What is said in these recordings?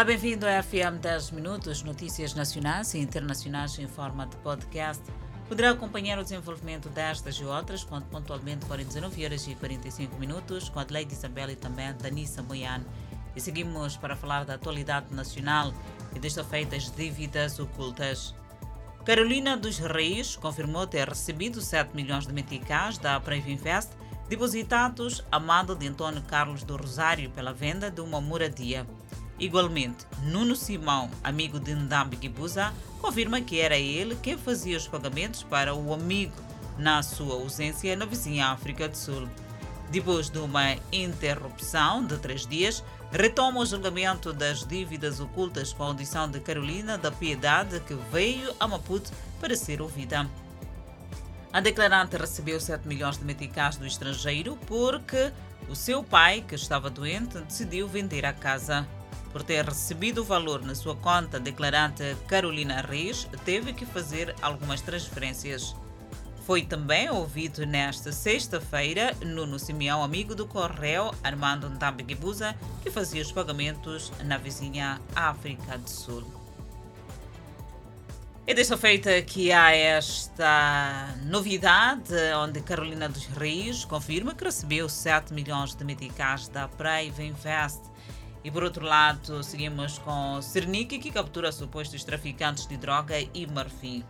Olá, bem-vindo a FM 10 Minutos, notícias nacionais e internacionais em forma de podcast. Poderá acompanhar o desenvolvimento destas e outras quando pontualmente forem 19 horas e 45 minutos com a Adelaide Isabel e também Danissa Moiane. E seguimos para falar da atualidade nacional e desta feita as dívidas ocultas. Carolina dos Reis confirmou ter recebido 7 milhões de meticais da Brave Invest depositados a mando de Antônio Carlos do Rosário pela venda de uma moradia. Igualmente, Nuno Simão, amigo de Ndambi Gibuza, confirma que era ele quem fazia os pagamentos para o amigo na sua ausência na vizinha África do Sul. Depois de uma interrupção de três dias, retoma o julgamento das dívidas ocultas com a audição de Carolina da Piedade, que veio a Maputo para ser ouvida. A declarante recebeu 7 milhões de meticais do estrangeiro porque o seu pai, que estava doente, decidiu vender a casa. Por ter recebido o valor na sua conta, declarante Carolina Reis teve que fazer algumas transferências. Foi também ouvido nesta sexta-feira Nuno Simeão, amigo do Correio, Armando Ndambeguibuza, que fazia os pagamentos na vizinha África do Sul. E desta feita que há esta novidade, onde Carolina dos Reis confirma que recebeu 7 milhões de meticais da Brave Invest e por outro lado, seguimos com Cernic, que captura supostos traficantes de droga e marfim.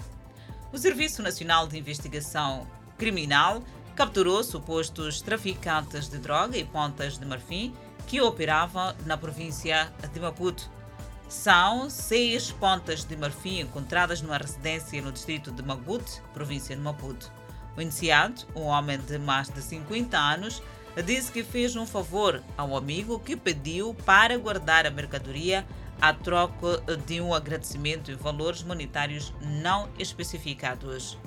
O Serviço Nacional de Investigação Criminal capturou supostos traficantes de droga e pontas de marfim que operavam na província de Maputo. São seis pontas de marfim encontradas numa residência no distrito de Magut, província de Maputo. O iniciado, um homem de mais de 50 anos, disse que fez um favor ao amigo que pediu para guardar a mercadoria a troca de um agradecimento em valores monetários não especificados.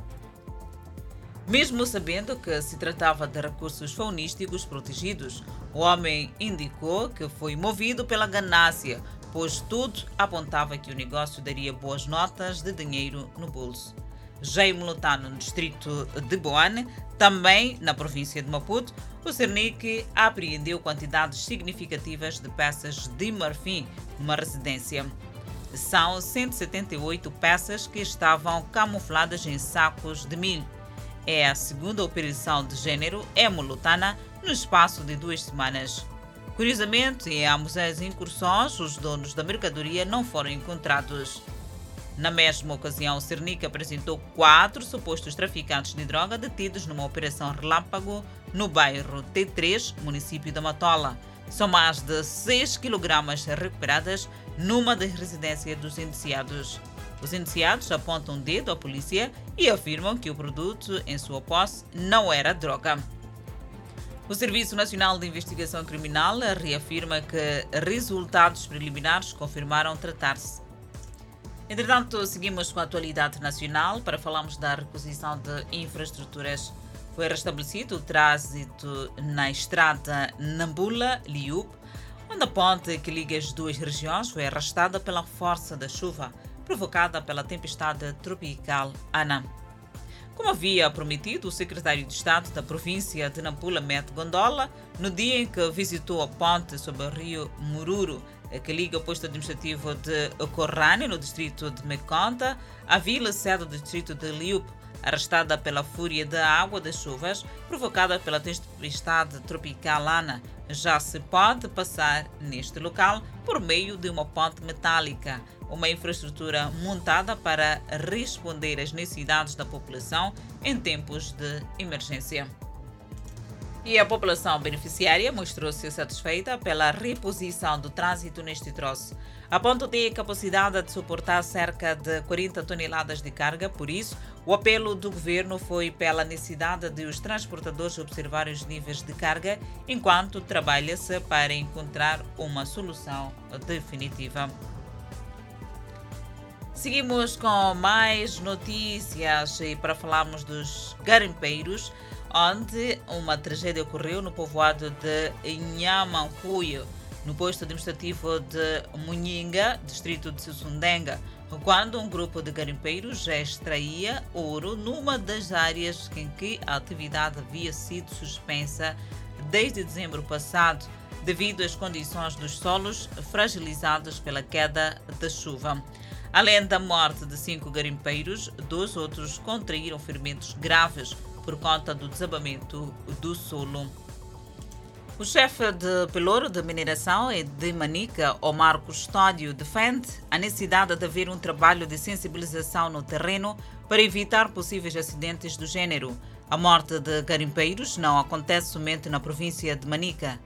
Mesmo sabendo que se tratava de recursos faunísticos protegidos, o homem indicou que foi movido pela ganância, pois tudo apontava que o negócio daria boas notas de dinheiro no bolso. Jaime Lutano, no distrito de Boane, também na província de Maputo, o Cernic apreendeu quantidades significativas de peças de marfim numa residência. São 178 peças que estavam camufladas em sacos de milho. É a segunda operação de gênero hemolutana no espaço de duas semanas. Curiosamente, em ambas as incursões, os donos da mercadoria não foram encontrados. Na mesma ocasião, o Cernic apresentou quatro supostos traficantes de droga detidos numa operação relâmpago no bairro T3, município da Matola. São mais de 6 kg recuperadas numa das residências dos indiciados. Os indiciados apontam o dedo à polícia e afirmam que o produto em sua posse não era droga. O Serviço Nacional de Investigação Criminal reafirma que resultados preliminares confirmaram tratar-se Entretanto, seguimos com a atualidade nacional para falarmos da reposição de infraestruturas. Foi restabelecido o trânsito na estrada Nambula-Liup, onde a ponte que liga as duas regiões foi arrastada pela força da chuva provocada pela tempestade tropical Ana. Como havia prometido o secretário de Estado da província de Nampula, Met Gondola, no dia em que visitou a ponte sobre o rio Mururu, que liga o posto administrativo de Corrane, no distrito de Meconta, à vila sede do distrito de Liup, arrastada pela fúria da água das chuvas provocada pela tempestade tropical Ana. Já se pode passar neste local por meio de uma ponte metálica, uma infraestrutura montada para responder às necessidades da população em tempos de emergência. E a população beneficiária mostrou-se satisfeita pela reposição do trânsito neste troço. A ponto tem capacidade de suportar cerca de 40 toneladas de carga, por isso, o apelo do governo foi pela necessidade de os transportadores observarem os níveis de carga enquanto trabalha-se para encontrar uma solução definitiva. Seguimos com mais notícias e para falarmos dos garimpeiros onde uma tragédia ocorreu no povoado de Nhamancuyo, no posto administrativo de Munhinga, distrito de Sussundenga, quando um grupo de garimpeiros já extraía ouro numa das áreas em que a atividade havia sido suspensa desde dezembro passado. devido às condições dos solos fragilizados pela queda da chuva. Além da morte de cinco garimpeiros, dois outros contraíram ferimentos graves por conta do desabamento do solo. O chefe de pelouro de mineração e de Manica, Omar Custódio, defende a necessidade de haver um trabalho de sensibilização no terreno para evitar possíveis acidentes do gênero. A morte de garimpeiros não acontece somente na província de Manica.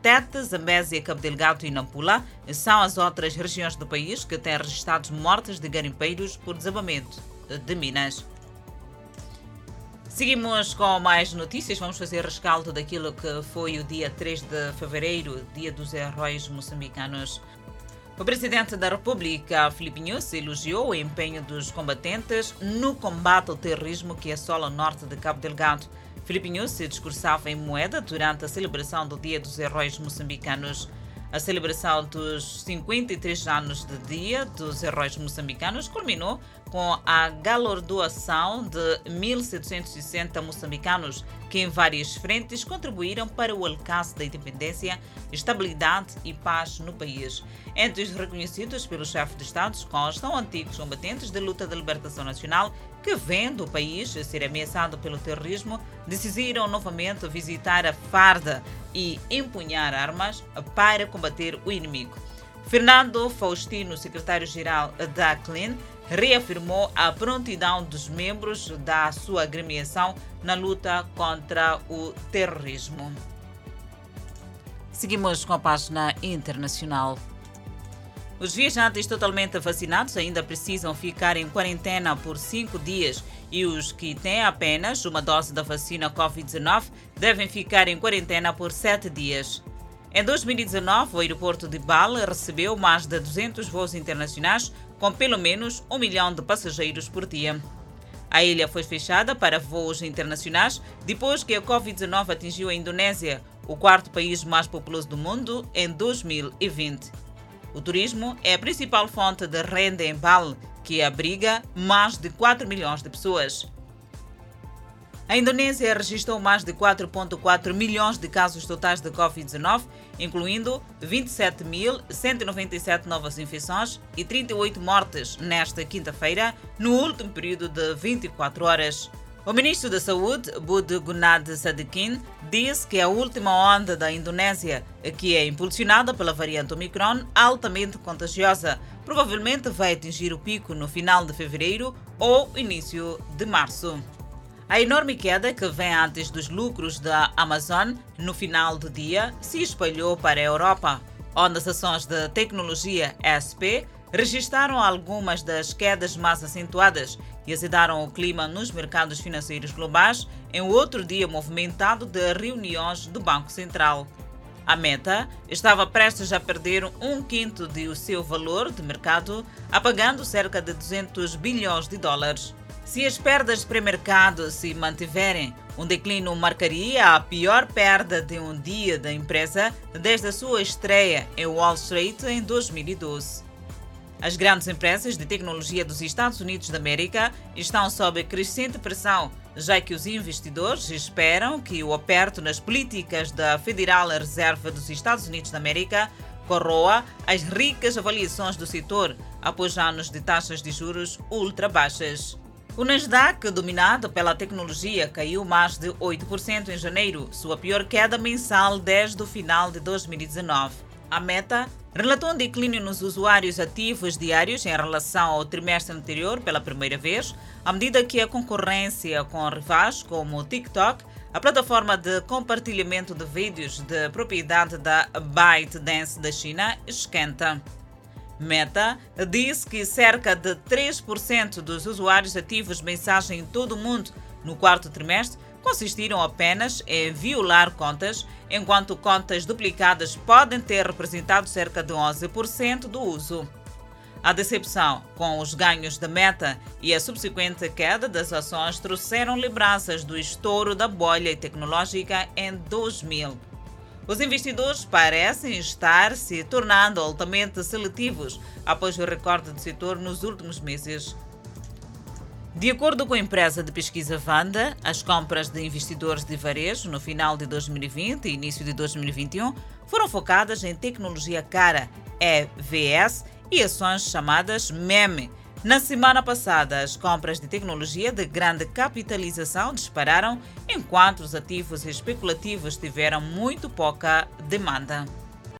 Tete, Zambésia, Cabo Delgado e Nampula são as outras regiões do país que têm registrado mortes de garimpeiros por desabamento de minas. Seguimos com mais notícias. Vamos fazer rescaldo daquilo que foi o dia 3 de fevereiro, dia dos heróis moçambicanos. O presidente da República, Filipe Nunes, elogiou o empenho dos combatentes no combate ao terrorismo que assola o norte de Cabo Delgado. Filipe Nunes discursava em Moeda durante a celebração do Dia dos Heróis Moçambicanos. A celebração dos 53 anos de Dia dos Heróis Moçambicanos culminou com a galardoação de 1.760 moçambicanos que, em várias frentes, contribuíram para o alcance da independência, estabilidade e paz no país. Entre os reconhecidos pelo chefe de Estado constam antigos combatentes da luta da libertação nacional que, vendo o país ser ameaçado pelo terrorismo, decidiram novamente visitar a farda e empunhar armas para combater o inimigo. Fernando Faustino, secretário-geral da CLIN, reafirmou a prontidão dos membros da sua agremiação na luta contra o terrorismo. Seguimos com a página internacional. Os viajantes totalmente vacinados ainda precisam ficar em quarentena por cinco dias e os que têm apenas uma dose da vacina Covid-19 devem ficar em quarentena por sete dias. Em 2019, o aeroporto de Bale recebeu mais de 200 voos internacionais com pelo menos um milhão de passageiros por dia. A ilha foi fechada para voos internacionais depois que a Covid-19 atingiu a Indonésia, o quarto país mais populoso do mundo, em 2020. O turismo é a principal fonte de renda em Bali, que abriga mais de 4 milhões de pessoas. A Indonésia registrou mais de 4,4 milhões de casos totais de Covid-19, incluindo 27.197 novas infecções e 38 mortes nesta quinta-feira, no último período de 24 horas. O ministro da Saúde, Bud Gunad Sadikin, disse que a última onda da Indonésia, que é impulsionada pela variante Omicron, altamente contagiosa, provavelmente vai atingir o pico no final de fevereiro ou início de março. A enorme queda que vem antes dos lucros da Amazon no final do dia se espalhou para a Europa, onde as ações de tecnologia SP registraram algumas das quedas mais acentuadas e azedaram o clima nos mercados financeiros globais em outro dia movimentado de reuniões do Banco Central. A Meta estava prestes a perder um quinto de seu valor de mercado, apagando cerca de 200 bilhões de dólares. Se as perdas de pré-mercado se mantiverem, um declínio marcaria a pior perda de um dia da empresa desde a sua estreia em Wall Street em 2012. As grandes empresas de tecnologia dos Estados Unidos da América estão sob crescente pressão, já que os investidores esperam que o aperto nas políticas da Federal Reserva dos Estados Unidos da América corroa as ricas avaliações do setor após anos de taxas de juros ultra baixas. O Nasdaq, dominado pela tecnologia, caiu mais de 8% em janeiro, sua pior queda mensal desde o final de 2019. A Meta relatou um declínio nos usuários ativos diários em relação ao trimestre anterior pela primeira vez, à medida que a concorrência com rivais como o TikTok, a plataforma de compartilhamento de vídeos de propriedade da ByteDance da China, esquenta. Meta disse que cerca de 3% dos usuários ativos de mensagem em todo o mundo no quarto trimestre consistiram apenas em violar contas, enquanto contas duplicadas podem ter representado cerca de 11% do uso. A decepção com os ganhos da meta e a subsequente queda das ações trouxeram lembranças do estouro da bolha tecnológica em 2000. Os investidores parecem estar se tornando altamente seletivos após o recorde do setor nos últimos meses. De acordo com a empresa de pesquisa Vanda, as compras de investidores de varejo no final de 2020 e início de 2021 foram focadas em tecnologia cara, EVS, e ações chamadas MEME. Na semana passada, as compras de tecnologia de grande capitalização dispararam, enquanto os ativos especulativos tiveram muito pouca demanda.